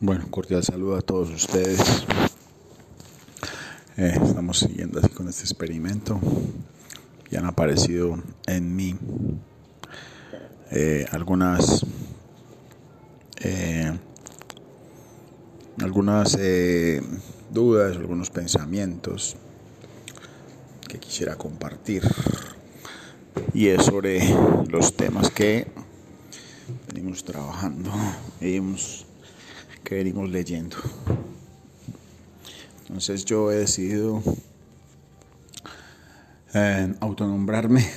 Bueno, cordial saludo a todos ustedes. Eh, estamos siguiendo así con este experimento. Ya han aparecido en mí eh, algunas eh, algunas dudas, algunos pensamientos que quisiera compartir y es sobre los temas que venimos trabajando y hemos que venimos leyendo. Entonces yo he decidido eh, autonombrarme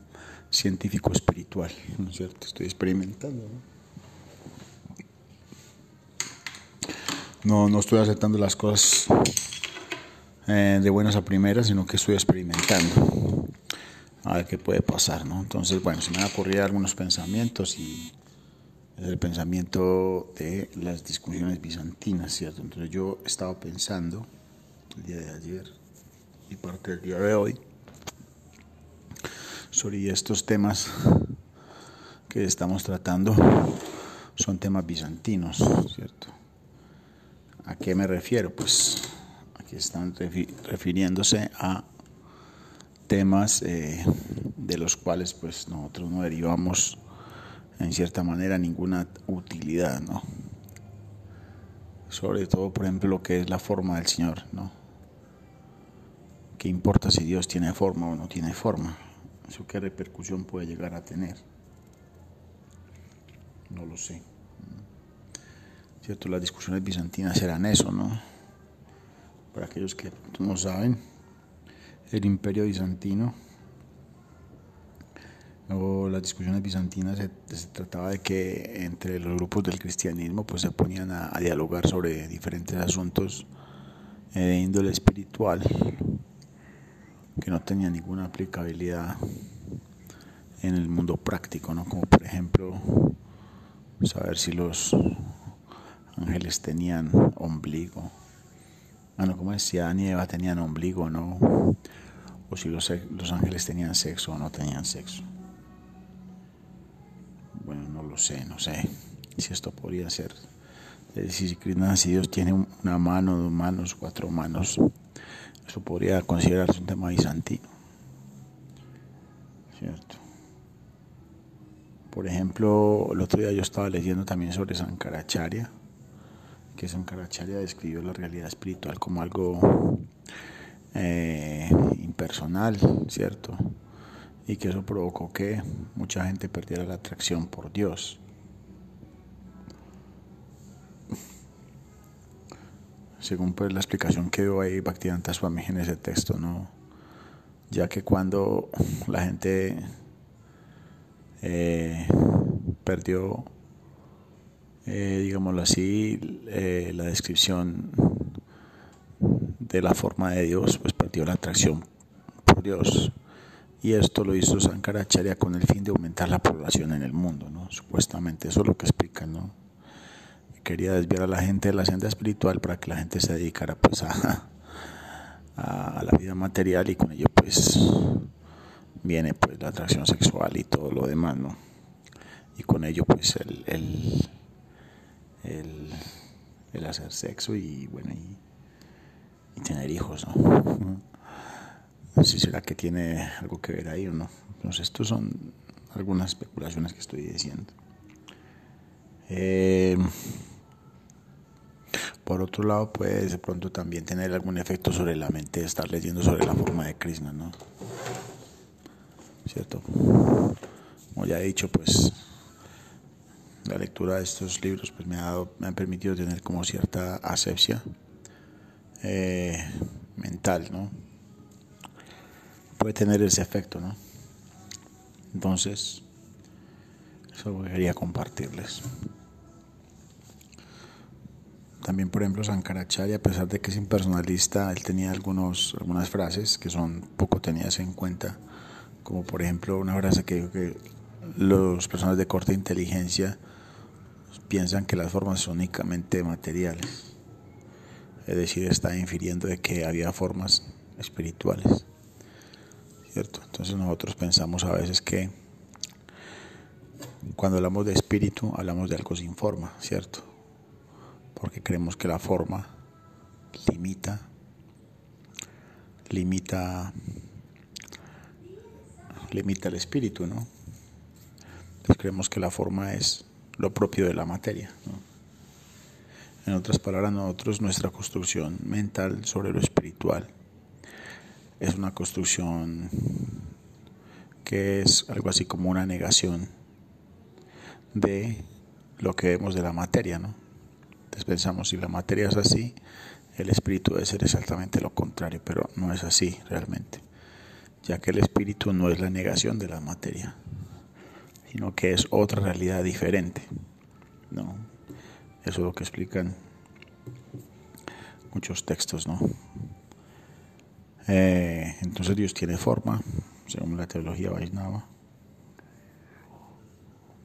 científico espiritual, ¿no es cierto? Estoy experimentando. ¿no? No, estoy aceptando las cosas eh, de buenas a primeras, sino que estoy experimentando a ver qué puede pasar, ¿no? Entonces, bueno, se me han ocurrido algunos pensamientos y el pensamiento de las discusiones bizantinas, ¿cierto? Entonces yo estaba pensando el día de ayer y parte del día de hoy sobre estos temas que estamos tratando son temas bizantinos, ¿cierto? ¿A qué me refiero? Pues aquí están refiriéndose a temas eh, de los cuales pues nosotros no derivamos en cierta manera ninguna utilidad, ¿no? Sobre todo, por ejemplo, lo que es la forma del Señor, ¿no? ¿Qué importa si Dios tiene forma o no tiene forma? ¿Eso qué repercusión puede llegar a tener? No lo sé. ¿Cierto? Las discusiones bizantinas eran eso, ¿no? Para aquellos que no saben, el imperio bizantino o las discusiones bizantinas se, trataba de que entre los grupos del cristianismo pues se ponían a, dialogar sobre diferentes asuntos eh, de índole espiritual que no tenían ninguna aplicabilidad en el mundo práctico, ¿no? Como por ejemplo saber si los ángeles tenían ombligo. Bueno, como decía Adán y Eva tenían ombligo no, o si los, los ángeles tenían sexo o no tenían sexo no lo sé, no sé si esto podría ser. Si, si Dios tiene una mano, dos manos, cuatro manos, eso podría considerarse un tema bizantino. ¿Cierto? Por ejemplo, el otro día yo estaba leyendo también sobre Sankaracharya, que Sankaracharya describió la realidad espiritual como algo eh, impersonal, ¿cierto? Y que eso provocó que mucha gente perdiera la atracción por Dios. Según pues la explicación que dio ahí Bhaktivedanta Swami en ese texto, ¿no? ya que cuando la gente eh, perdió, eh, digámoslo así, eh, la descripción de la forma de Dios, pues perdió la atracción por Dios y esto lo hizo Sankaracharya con el fin de aumentar la población en el mundo, ¿no? Supuestamente, eso es lo que explican, ¿no? Quería desviar a la gente de la senda espiritual para que la gente se dedicara pues a, a, la vida material y con ello pues viene pues la atracción sexual y todo lo demás, ¿no? Y con ello pues el, el, el, hacer sexo y bueno y tener hijos, ¿no? Si será que tiene algo que ver ahí o no. Entonces, estos son algunas especulaciones que estoy diciendo. Eh, por otro lado, puede de pronto también tener algún efecto sobre la mente estar leyendo sobre la forma de Krishna, ¿no? ¿Cierto? Como ya he dicho, pues la lectura de estos libros pues me ha dado, me han permitido tener como cierta asepsia eh, mental, ¿no? Puede tener ese efecto, ¿no? Entonces, eso quería compartirles. También, por ejemplo, Sankaracharya, a pesar de que es impersonalista, él tenía algunos, algunas frases que son poco tenidas en cuenta, como por ejemplo una frase que dijo que las personas de corta inteligencia piensan que las formas son únicamente materiales. Es decir, está infiriendo de que había formas espirituales. Entonces nosotros pensamos a veces que cuando hablamos de espíritu hablamos de algo sin forma, ¿cierto? porque creemos que la forma limita, limita, limita el espíritu, ¿no? Entonces creemos que la forma es lo propio de la materia. En otras palabras, nosotros, nuestra construcción mental sobre lo espiritual es una construcción que es algo así como una negación de lo que vemos de la materia, ¿no? Entonces pensamos, si la materia es así, el espíritu debe ser exactamente lo contrario, pero no es así realmente, ya que el espíritu no es la negación de la materia, sino que es otra realidad diferente, ¿no? Eso es lo que explican muchos textos, ¿no? Eh, entonces Dios tiene forma, según la teología Vaisnava,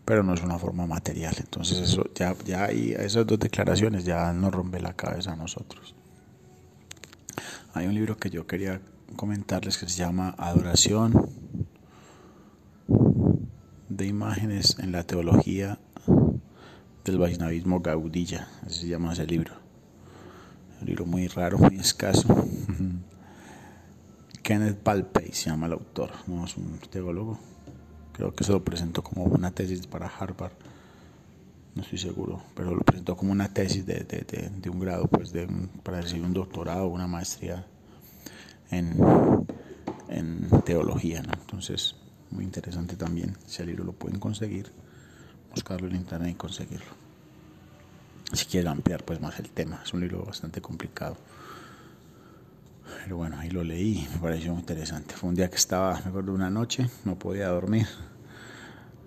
pero no es una forma material. Entonces eso ya, ya hay esas dos declaraciones ya nos rompe la cabeza a nosotros. Hay un libro que yo quería comentarles que se llama Adoración de imágenes en la teología del Vaisnavismo Gaudilla, así se llama ese libro. Un libro muy raro, muy escaso. Kenneth Palpey se llama el autor, no es un teólogo. Creo que se lo presentó como una tesis para Harvard. No estoy seguro, pero lo presentó como una tesis de, de, de, un grado, pues de para recibir un doctorado, una maestría en, en teología. ¿no? Entonces, muy interesante también. Ese libro lo pueden conseguir, buscarlo en internet y conseguirlo. Si quieren ampliar pues más el tema, es un libro bastante complicado. Pero bueno, ahí lo leí, me pareció muy interesante. Fue un día que estaba, me acuerdo, una noche, no podía dormir.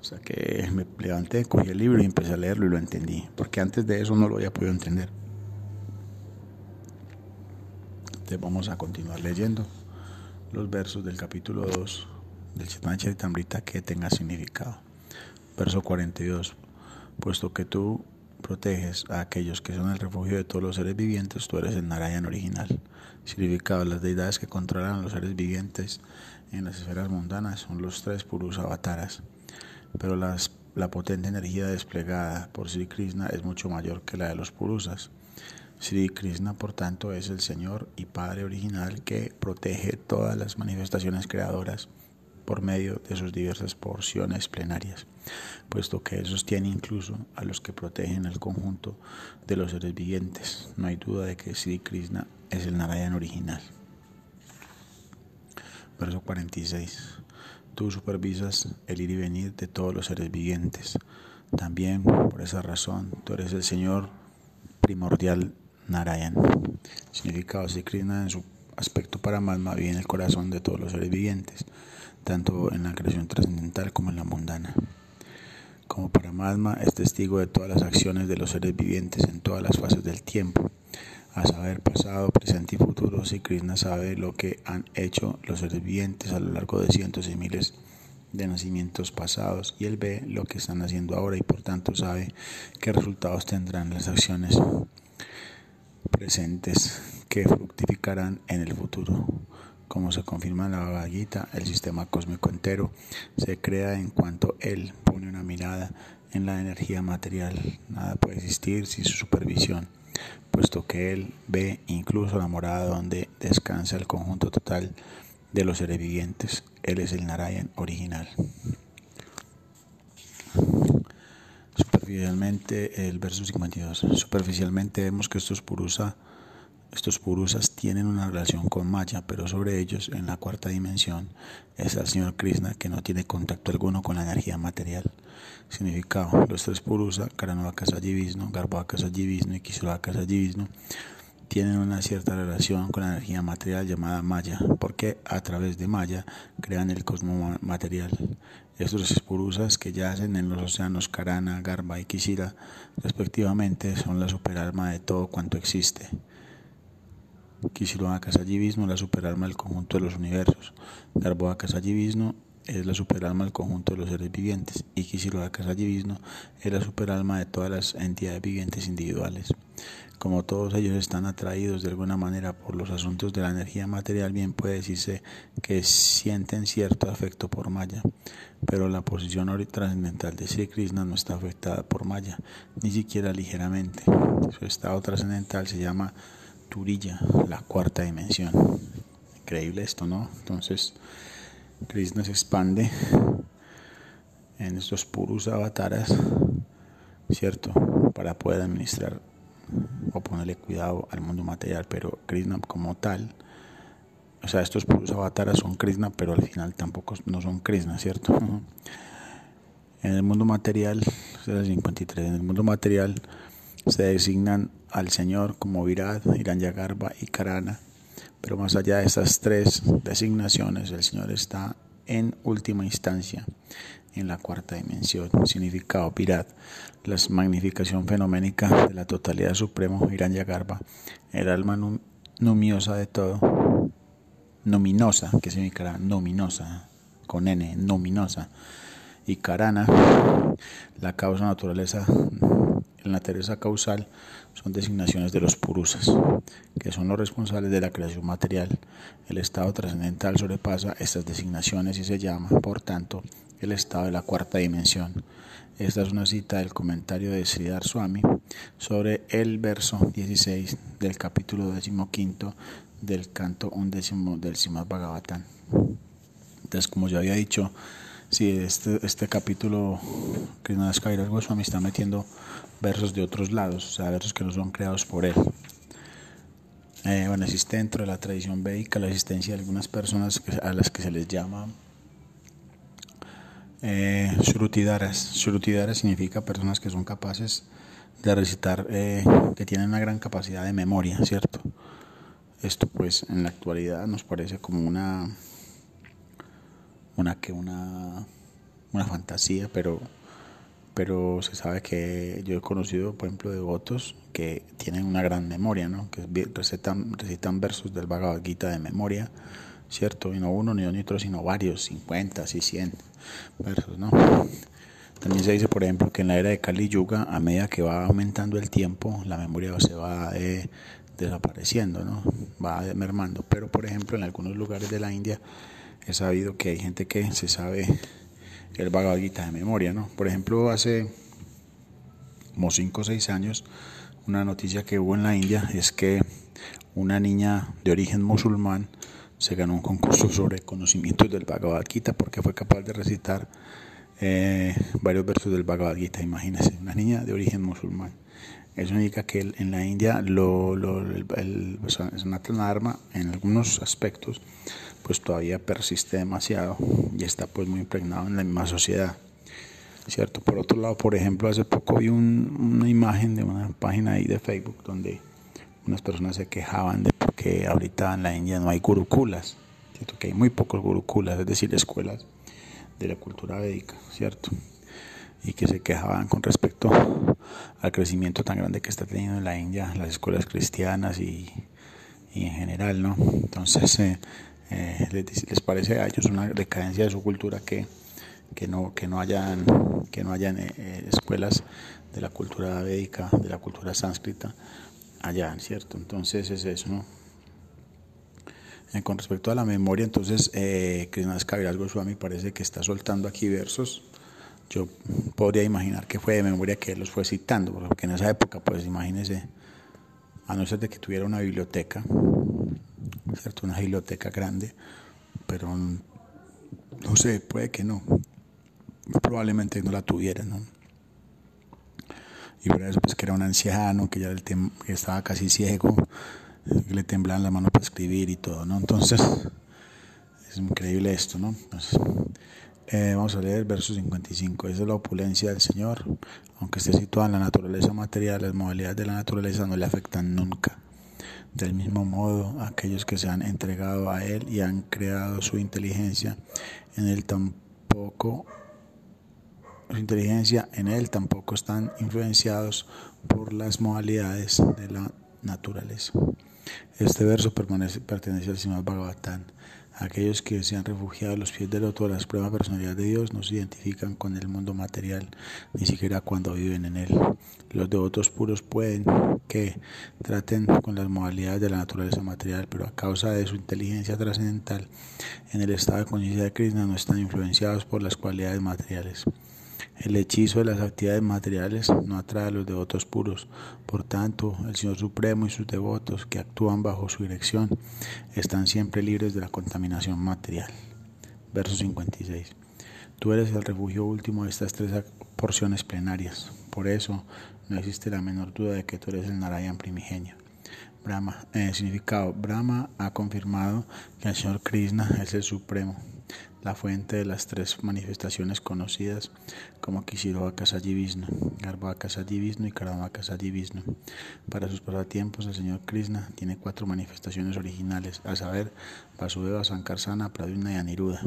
O sea que me levanté, cogí el libro y empecé a leerlo y lo entendí. Porque antes de eso no lo había podido entender. Entonces vamos a continuar leyendo los versos del capítulo 2 del Chaitanya Charitamrita que tenga significado. Verso 42. Puesto que tú proteges a aquellos que son el refugio de todos los seres vivientes, tú eres el Narayan original. Significado, las deidades que controlan a los seres vivientes en las esferas mundanas son los tres purus avataras, pero la potente energía desplegada por Sri Krishna es mucho mayor que la de los purusas. Sri Krishna, por tanto, es el Señor y Padre original que protege todas las manifestaciones creadoras por medio de sus diversas porciones plenarias, puesto que Él sostiene incluso a los que protegen el conjunto de los seres vivientes. No hay duda de que Sri Krishna es el Narayan original. Verso 46. Tú supervisas el ir y venir de todos los seres vivientes. También por esa razón tú eres el Señor primordial Narayan. Significado Sri Krishna en su aspecto Paramatma vive en el corazón de todos los seres vivientes tanto en la creación trascendental como en la mundana. Como Paramatma es testigo de todas las acciones de los seres vivientes en todas las fases del tiempo, a saber pasado, presente y futuro, si Krishna sabe lo que han hecho los seres vivientes a lo largo de cientos y miles de nacimientos pasados y él ve lo que están haciendo ahora y por tanto sabe qué resultados tendrán las acciones presentes que fructificarán en el futuro. Como se confirma en la Bhagavad el sistema cósmico entero se crea en cuanto Él pone una mirada en la energía material. Nada puede existir sin su supervisión, puesto que Él ve incluso la morada donde descansa el conjunto total de los seres vivientes. Él es el Narayan original. Superficialmente, el verso 52. Superficialmente vemos que esto es purusa estos purusas tienen una relación con Maya, pero sobre ellos, en la cuarta dimensión, es el Señor Krishna que no tiene contacto alguno con la energía material. Significado: los tres purusas, Karanavaka Vishnu, Garbhaka Vishnu y Kislavaka Vishnu, tienen una cierta relación con la energía material llamada Maya, porque a través de Maya crean el cosmos material. Estos purusas que yacen en los océanos Karana, Garba y Kisira, respectivamente, son la superalma de todo cuanto existe. Kishirua Vishnu, la superalma del conjunto de los universos. Garboa Vishnu es la superalma del conjunto de los seres vivientes y Kishirogakasayivisno es la superalma de todas las entidades vivientes individuales. Como todos ellos están atraídos de alguna manera por los asuntos de la energía material, bien puede decirse que sienten cierto afecto por Maya, pero la posición trascendental de Sri Krishna no está afectada por Maya, ni siquiera ligeramente. Su estado trascendental se llama Turilla, la cuarta dimensión. Increíble esto, ¿no? Entonces, Krishna se expande en estos puros avataras, ¿cierto? Para poder administrar o ponerle cuidado al mundo material, pero Krishna como tal, o sea, estos puros avataras son Krishna, pero al final tampoco no son Krishna, ¿cierto? En el mundo material, 53, en el mundo material se designan al Señor como Virat, Hiranyagarbha y Karana pero más allá de estas tres designaciones, el Señor está en última instancia en la cuarta dimensión. Significado Pirat, la magnificación fenoménica de la totalidad supremo, Yagarba, el alma numiosa de todo, nominosa, que significará nominosa, con N, nominosa, y Karana, la causa naturaleza en la Teresa causal son designaciones de los purusas, que son los responsables de la creación material. El estado trascendental sobrepasa estas designaciones y se llama, por tanto, el estado de la cuarta dimensión. Esta es una cita del comentario de Sridhar Swami sobre el verso 16 del capítulo 15 del canto undécimo del Simad Bhagavatam. Entonces, como ya había dicho, si este, este capítulo Krishnadas Kaviraj Goswami está metiendo versos de otros lados, o sea, versos que no son creados por él. Eh, bueno, existe dentro de la tradición védica la existencia de algunas personas a las que se les llama eh, Shrutidaras. Shrutidaras significa personas que son capaces de recitar, eh, que tienen una gran capacidad de memoria, ¿cierto? Esto pues en la actualidad nos parece como una una que una una fantasía, pero pero se sabe que yo he conocido, por ejemplo, devotos que tienen una gran memoria, ¿no? que recitan, recitan versos del Bhagavad Gita de memoria, ¿cierto? Y no uno, ni dos, ni otro, sino varios, 50, y 100 versos, ¿no? También se dice, por ejemplo, que en la era de Kali Yuga, a medida que va aumentando el tiempo, la memoria se va eh, desapareciendo, ¿no? va mermando. Pero, por ejemplo, en algunos lugares de la India he sabido que hay gente que se sabe el Bhagavad de memoria, ¿no? Por ejemplo, hace como 5 o 6 años, una noticia que hubo en la India es que una niña de origen musulmán se ganó un concurso sobre conocimientos del Bhagavad Gita porque fue capaz de recitar eh, varios versos del Bhagavad Gita, imagínense, una niña de origen musulmán. Eso indica que en la India lo, lo, el, el, arma en algunos aspectos pues todavía persiste demasiado y está pues muy impregnado en la misma sociedad. ¿Cierto? Por otro lado, por ejemplo, hace poco vi una imagen de una página ahí de Facebook donde unas personas se quejaban de que ahorita en la India no hay gurukulas, ¿cierto? Que hay muy pocos gurukulas, es decir, escuelas de la cultura védica, ¿cierto? Y que se quejaban con respecto al crecimiento tan grande que está teniendo en la India las escuelas cristianas y, y en general, ¿no? Entonces, eh, eh, les, parece a ellos una decadencia de su cultura que, que no que no hayan que no hayan eh, escuelas de la cultura védica de la cultura sánscrita allá cierto entonces es eso no con respecto a la memoria entonces eh, Krishna Goswami parece que está soltando aquí versos yo podría imaginar que fue de memoria que él los fue citando porque en esa época pues imagínese a no ser de que tuviera una biblioteca ¿cierto? Una biblioteca grande, pero no sé, puede que no. Probablemente no la tuviera, ¿no? Y por eso, pues que era un anciano, que ya estaba casi ciego, que le temblaban las manos para escribir y todo, ¿no? Entonces, es increíble esto, ¿no? Eh, vamos a leer el verso 55. Esa es la opulencia del Señor. Aunque esté situada en la naturaleza material, las modalidades de la naturaleza no le afectan nunca. Del mismo modo, aquellos que se han entregado a Él y han creado su inteligencia en Él tampoco su inteligencia en Él tampoco están influenciados por las modalidades de la naturaleza. Este verso pertenece al Srimad Bhagavatam. Aquellos que se han refugiado a los pies del loto de la suprema personalidad de Dios no se identifican con el mundo material, ni siquiera cuando viven en él. Los devotos puros pueden que traten con las modalidades de la naturaleza material, pero a causa de su inteligencia trascendental, en el estado de conciencia de Krishna no están influenciados por las cualidades materiales. El hechizo de las actividades materiales no atrae a los devotos puros. Por tanto, el Señor Supremo y sus devotos que actúan bajo su dirección están siempre libres de la contaminación material. Verso 56. Tú eres el refugio último de estas tres porciones plenarias. Por eso no existe la menor duda de que tú eres el Narayan primigenio. Brahma, eh, significado, Brahma ha confirmado que el Señor Krishna es el Supremo la fuente de las tres manifestaciones conocidas como Kishirovakasayi Vishnu, Vishnu y Karamakasayi Vishnu. Para sus pasatiempos, el señor Krishna tiene cuatro manifestaciones originales, a saber, Vasudeva, Sankarsana, Pradyumna y Aniruddha.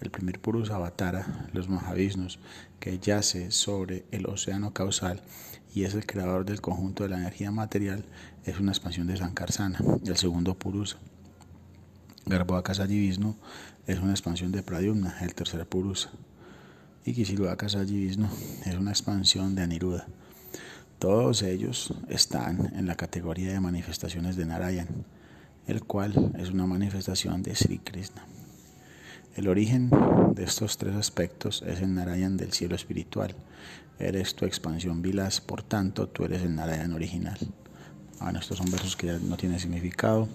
El primer Purusa Avatara, los Mahavishnus, que yace sobre el océano causal y es el creador del conjunto de la energía material, es una expansión de Sankarsana. El segundo Purusa, Garbhakasayi Vishnu, es una expansión de Pradyumna, el tercer Purusa. Y Kishilvakasayi Vishnu es una expansión de Aniruddha. Todos ellos están en la categoría de manifestaciones de Narayan, el cual es una manifestación de Sri Krishna. El origen de estos tres aspectos es el Narayan del cielo espiritual. Eres tu expansión Vilas, por tanto, tú eres el Narayan original. Bueno, estos son versos que ya no tienen significado.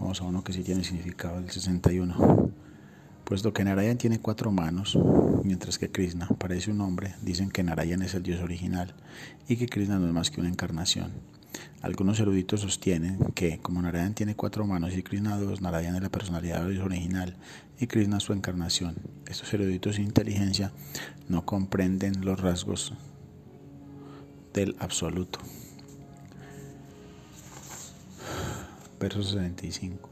Vamos a uno que sí tiene significado, el 61. Puesto que Narayan tiene cuatro manos, mientras que Krishna parece un hombre, dicen que Narayan es el dios original y que Krishna no es más que una encarnación. Algunos eruditos sostienen que, como Narayan tiene cuatro manos y Krishna dos, Narayan es la personalidad del dios original y Krishna su encarnación. Estos eruditos sin inteligencia no comprenden los rasgos del absoluto. Verso 65.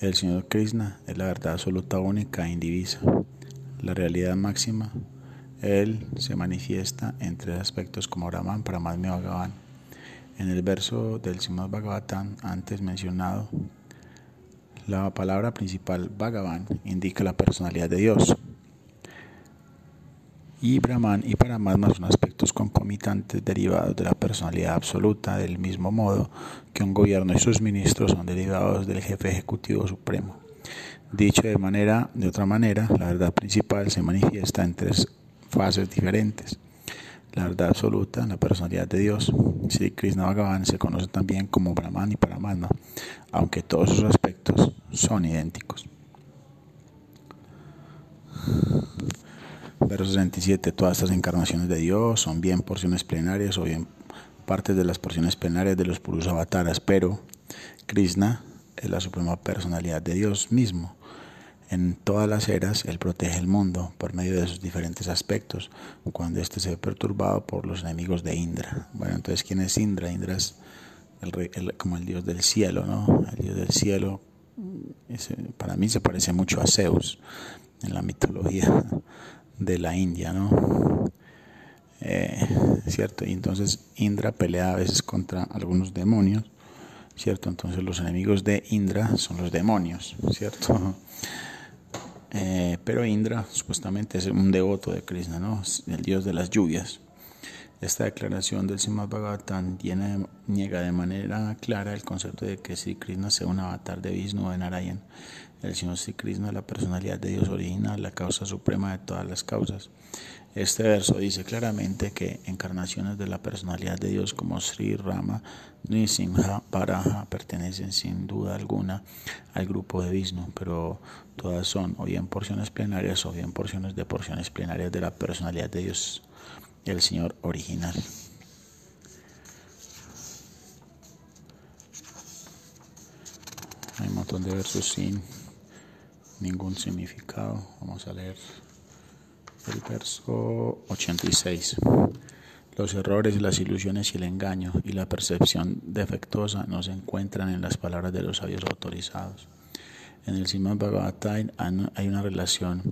El Señor Krishna es la verdad absoluta, única e indivisa. La realidad máxima, Él se manifiesta en tres aspectos como Brahman, Paramatma y Bhagavan. En el verso del Srimad Bhagavatam antes mencionado, la palabra principal Bhagavan indica la personalidad de Dios y Brahman y Paramatma son aspectos concomitantes derivados de la personalidad absoluta, del mismo modo que un gobierno y sus ministros son derivados del jefe ejecutivo supremo. Dicho de manera, de otra manera, la verdad principal se manifiesta en tres fases diferentes. La verdad absoluta, la personalidad de Dios. Sri Krishna Bhagavan se conoce también como Brahman y Paramatma, aunque todos sus aspectos son idénticos. Verso 67. Todas estas encarnaciones de Dios son bien porciones plenarias o bien partes de las porciones plenarias de los puros avataras, pero Krishna es la suprema personalidad de Dios mismo. En todas las eras, Él protege el mundo por medio de sus diferentes aspectos, cuando éste se ve perturbado por los enemigos de Indra. Bueno, entonces, ¿quién es Indra? Indra es el, como el dios del cielo, ¿no? El dios del cielo, para mí se parece mucho a Zeus en la mitología de la India, ¿no? Eh, ¿Cierto? Y entonces Indra pelea a veces contra algunos demonios, ¿cierto? Entonces los enemigos de Indra son los demonios, ¿cierto? Eh, pero Indra supuestamente es un devoto de Krishna, ¿no? El dios de las lluvias. Esta declaración del Srimad Bhagavatam niega de manera clara el concepto de que si Krishna sea un avatar de Vishnu o de Narayan. El Señor Krishna es la personalidad de Dios original, la causa suprema de todas las causas. Este verso dice claramente que encarnaciones de la personalidad de Dios como Sri Rama, Nisimha, Paraha pertenecen sin duda alguna al grupo de Vishnu, pero todas son o bien porciones plenarias o bien porciones de porciones plenarias de la personalidad de Dios, el Señor original. Hay un montón de versos sin ningún significado. Vamos a leer el verso 86. Los errores, las ilusiones y el engaño y la percepción defectuosa no se encuentran en las palabras de los sabios autorizados. En el Simón Bhagavatam hay una relación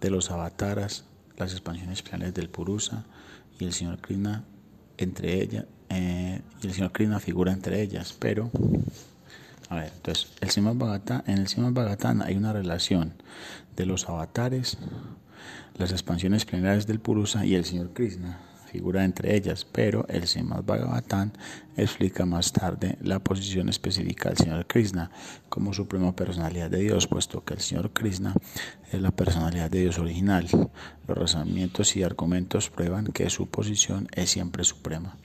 de los avataras, las expansiones planes del Purusa y el Señor Krishna entre ellas, eh, y el Señor Krishna figura entre ellas, pero A ver, entonces, el en el Srimad Bhagavatam hay una relación de los avatares, las expansiones plenarias del Purusa y el Señor Krishna figura entre ellas, pero el Srimad Bhagavatam explica más tarde la posición específica del Señor Krishna como suprema personalidad de Dios, puesto que el Señor Krishna es la personalidad de Dios original. Los razonamientos y argumentos prueban que su posición es siempre suprema.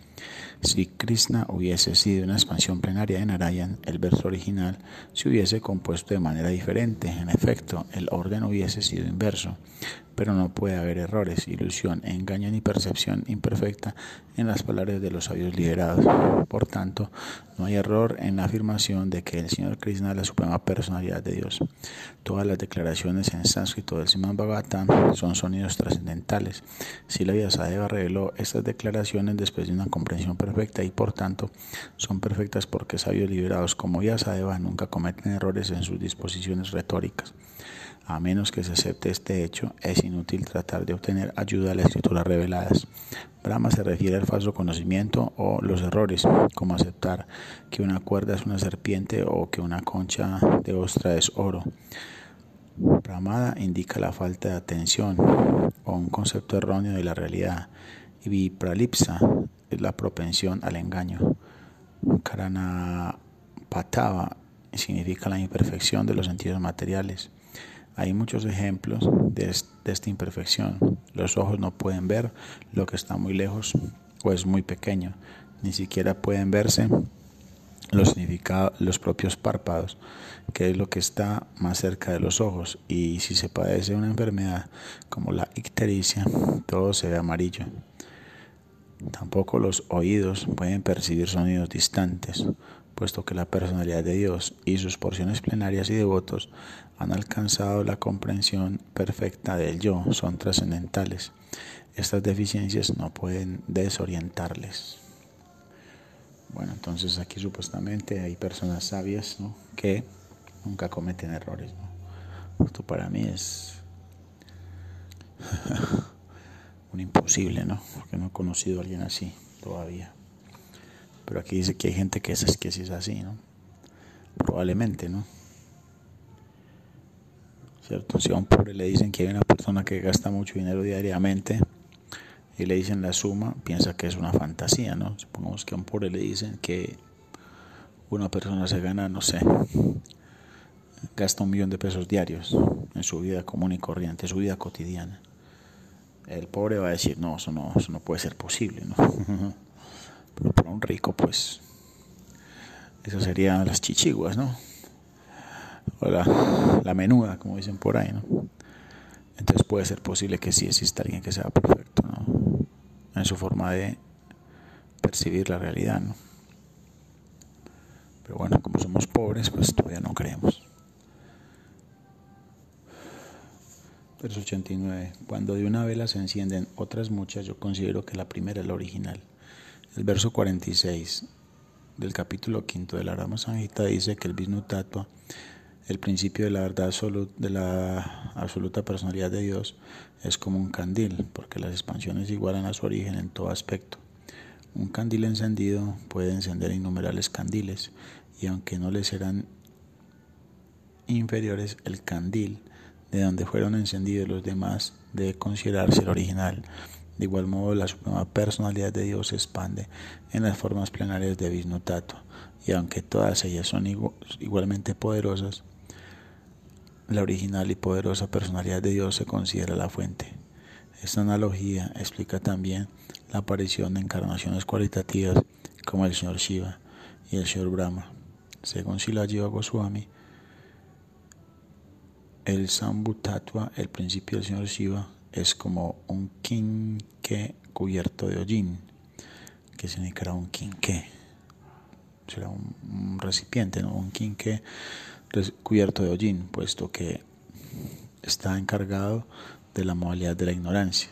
Si Krishna hubiese sido una expansión plenaria de Narayan, el verso original se hubiese compuesto de manera diferente. En efecto, el orden hubiese sido inverso pero no puede haber errores, ilusión, engaño ni percepción imperfecta en las palabras de los sabios liberados. Por tanto, no hay error en la afirmación de que el Señor Krishna es la suprema personalidad de Dios. Todas las declaraciones en sánscrito del Srimad Bhagavatam son sonidos trascendentales. Si la Vyasadeva reveló estas declaraciones después de una comprensión perfecta y por tanto son perfectas porque sabios liberados como Vyasadeva nunca cometen errores en sus disposiciones retóricas. A menos que se acepte este hecho, es inútil tratar de obtener ayuda a las escrituras reveladas. Brahma se refiere al falso conocimiento o los errores, como aceptar que una cuerda es una serpiente o que una concha de ostra es oro. Brahmada indica la falta de atención o un concepto erróneo de la realidad. Y vipralipsa es la propensión al engaño. Karanapatava significa la imperfección de los sentidos materiales. Hay muchos ejemplos de, esta imperfección. Los ojos no pueden ver lo que está muy lejos o es muy pequeño. Ni siquiera pueden verse los, los propios párpados, que es lo que está más cerca de los ojos. Y si se padece una enfermedad como la ictericia, todo se ve amarillo. Tampoco los oídos pueden percibir sonidos distantes puesto que la personalidad de Dios y sus porciones plenarias y devotos han alcanzado la comprensión perfecta del yo, son trascendentales. Estas deficiencias no pueden desorientarles. Bueno, entonces aquí supuestamente hay personas sabias que nunca cometen errores. Esto para mí es un imposible, ¿no? Porque no he conocido a alguien así todavía. Pero aquí dice que hay gente que es, que es así, ¿no? Probablemente, ¿no? ¿Cierto? Si a un pobre le dicen que hay una persona que gasta mucho dinero diariamente y le dicen la suma, piensa que es una fantasía, ¿no? Supongamos que a un pobre le dicen que una persona se gana, no sé, gasta un millón de pesos diarios en su vida común y corriente, en su vida cotidiana. El pobre va a decir, no, eso no, eso no puede ser posible, ¿no? Pero para un rico, pues, eso serían las chichiguas, ¿no? O la, menuda, como dicen por ahí, ¿no? Entonces puede ser posible que sí exista alguien que sea perfecto, ¿no? En su forma de percibir la realidad, ¿no? Pero bueno, como somos pobres, pues todavía no creemos. Verso 89. Cuando de una vela se encienden otras muchas, yo considero que la primera es la original. El verso 46 del capítulo quinto de la Rama Sanjita dice que el Vishnu Tattva, el principio de la verdad de la absoluta personalidad de Dios, es como un candil, porque las expansiones igualan a su origen en todo aspecto. Un candil encendido puede encender innumerables candiles, y aunque no les serán inferiores, el candil de donde fueron encendidos los demás debe considerarse el original de igual modo, la suprema personalidad de Dios se expande en las formas plenarias de Vishnu y aunque todas ellas son igualmente poderosas, la original y poderosa personalidad de Dios se considera la fuente. Esta analogía explica también la aparición de encarnaciones cualitativas como el Señor Shiva y el Señor Brahma. Según Sila Goswami, el Sambhu Tattva, el principio del Señor Shiva, es como un quinque cubierto de hollín, que significa un quinque. Será un, recipiente, ¿no? un quinque cubierto de hollín, puesto que está encargado de la modalidad de la ignorancia.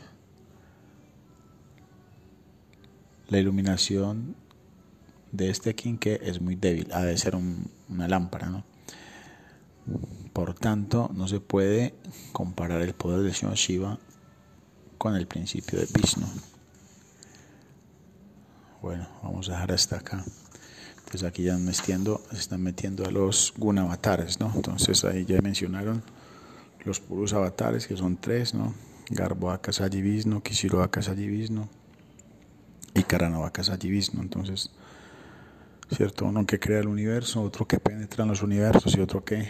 La iluminación de este quinque es muy débil, ha de ser una lámpara, ¿no? Por tanto, no se puede comparar el poder del Señor Shiva con el principio de Vishnu. Bueno, vamos a dejar hasta acá. Entonces aquí ya se están metiendo a los guna avatares, ¿no? Entonces ahí ya mencionaron los puros avatares, que son tres, ¿no? Garboaka Sajivisno, Kishiroaka Sajivisno y Karanavaka Sajivisno. Entonces, ¿cierto? Uno que crea el universo, otro que penetra en los universos y otro que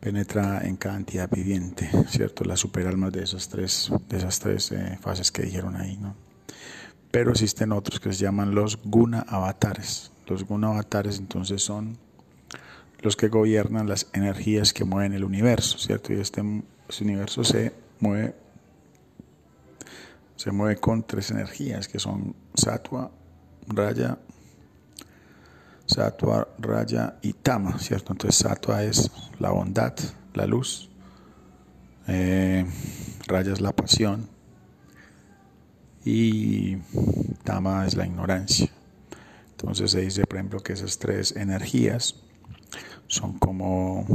penetra en cada entidad viviente, ¿cierto? Las superalmas de esas tres, de esas tres eh, fases que dijeron ahí, ¿no? Pero existen otros que se llaman los guna avatares. Los guna avatares entonces son los que gobiernan las energías que mueven el universo, ¿cierto? Y este, este universo se mueve se mueve con tres energías que son sattva, raya, sattva, raya y tama, ¿cierto? Entonces sattva es la bondad, la luz, eh, raya es la pasión y tama es la ignorancia. Entonces se dice, por ejemplo, que esas tres energías son como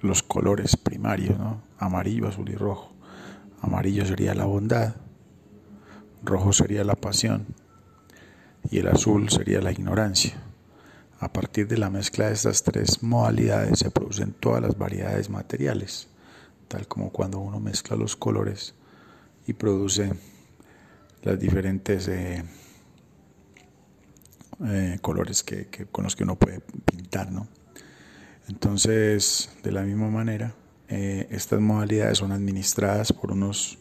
los colores primarios, ¿no? Amarillo, azul y rojo. Amarillo sería la bondad, rojo sería la pasión y el azul sería la ignorancia. A partir de la mezcla de estas tres modalidades se producen todas las variedades materiales, tal como cuando uno mezcla los colores y produce las diferentes eh, eh, colores que, con los que uno puede pintar, ¿no? Entonces, de la misma manera, eh, estas modalidades son administradas por unos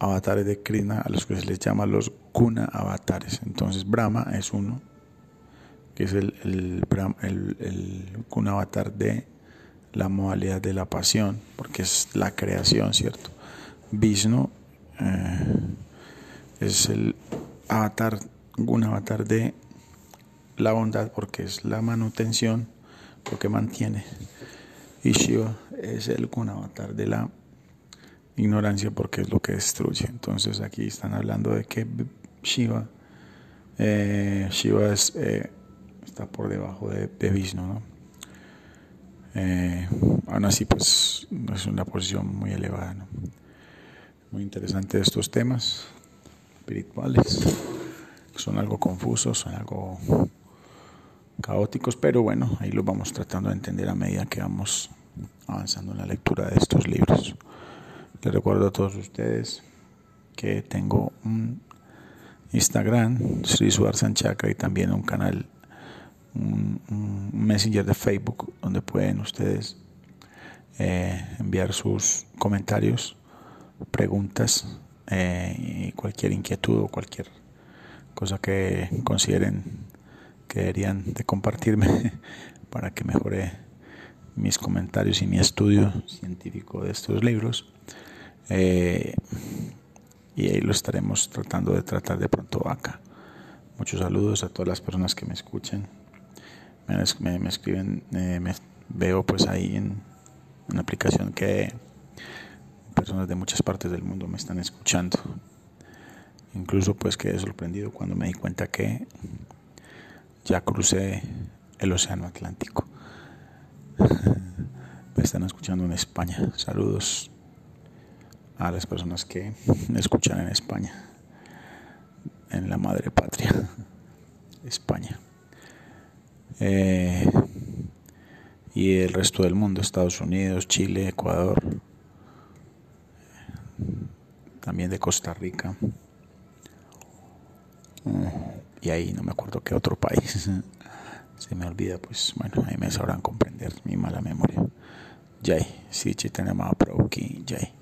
avatares de Krishna a los que se les llama los guna avatares. Entonces, Brahma es uno, es el, el, el, avatar de la modalidad de la pasión, porque es la creación, ¿cierto? Vishnu eh, es el avatar, guna avatar de la bondad, porque es la manutención lo que mantiene. Y Shiva es el avatar de la ignorancia porque es lo que destruye. Entonces aquí están hablando de que Shiva, eh, Shiva es, eh, está por debajo de, de Vishnu. ¿no? Eh, aún así, pues es una posición muy elevada. ¿no? Muy interesante estos temas espirituales. Son algo confusos, son algo caóticos, pero bueno, ahí lo vamos tratando de entender a medida que vamos avanzando en la lectura de estos libros. Les recuerdo a todos ustedes que tengo un Instagram, Sri Sanchaka, y también un canal, un, Messenger de Facebook, donde pueden ustedes eh, enviar sus comentarios, preguntas eh, y cualquier inquietud o cualquier cosa que consideren que deberían de compartirme para que mejore mis comentarios y mi estudio científico de estos libros. Eh, y ahí lo estaremos tratando de tratar de pronto acá. Muchos saludos a todas las personas que me escuchen. Me, escriben, eh, me veo pues ahí en una aplicación que personas de muchas partes del mundo me están escuchando. Incluso pues quedé sorprendido cuando me di cuenta que ya crucé el Océano Atlántico. Me están escuchando en España. Saludos a las personas que me escuchan en España, en la madre patria, España. Eh, y el resto del mundo, Estados Unidos, Chile, Ecuador, también de Costa Rica y ahí no me acuerdo qué otro país. Se me olvida, pues bueno, ahí me sabrán comprender mi mala memoria. Jai, si Chaitanya Mahaprabhu ki Jai.